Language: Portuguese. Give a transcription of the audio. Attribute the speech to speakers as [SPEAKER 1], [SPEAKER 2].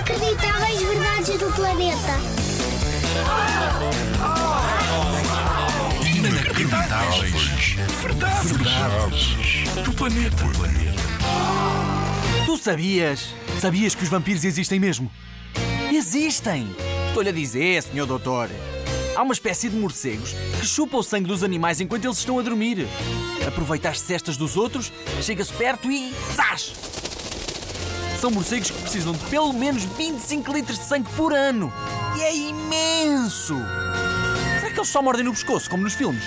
[SPEAKER 1] Inacreditáveis verdades do planeta.
[SPEAKER 2] Inacreditáveis. Verdades. Verdades. Do planeta.
[SPEAKER 3] Tu sabias? Sabias que os vampiros existem mesmo? Existem! Estou-lhe a dizer, senhor doutor. Há uma espécie de morcegos que chupa o sangue dos animais enquanto eles estão a dormir. Aproveita as cestas dos outros, chega-se perto e. Zás! São morcegos que precisam de pelo menos 25 litros de sangue por ano. E é imenso! Será que eles só mordem no pescoço, como nos filmes?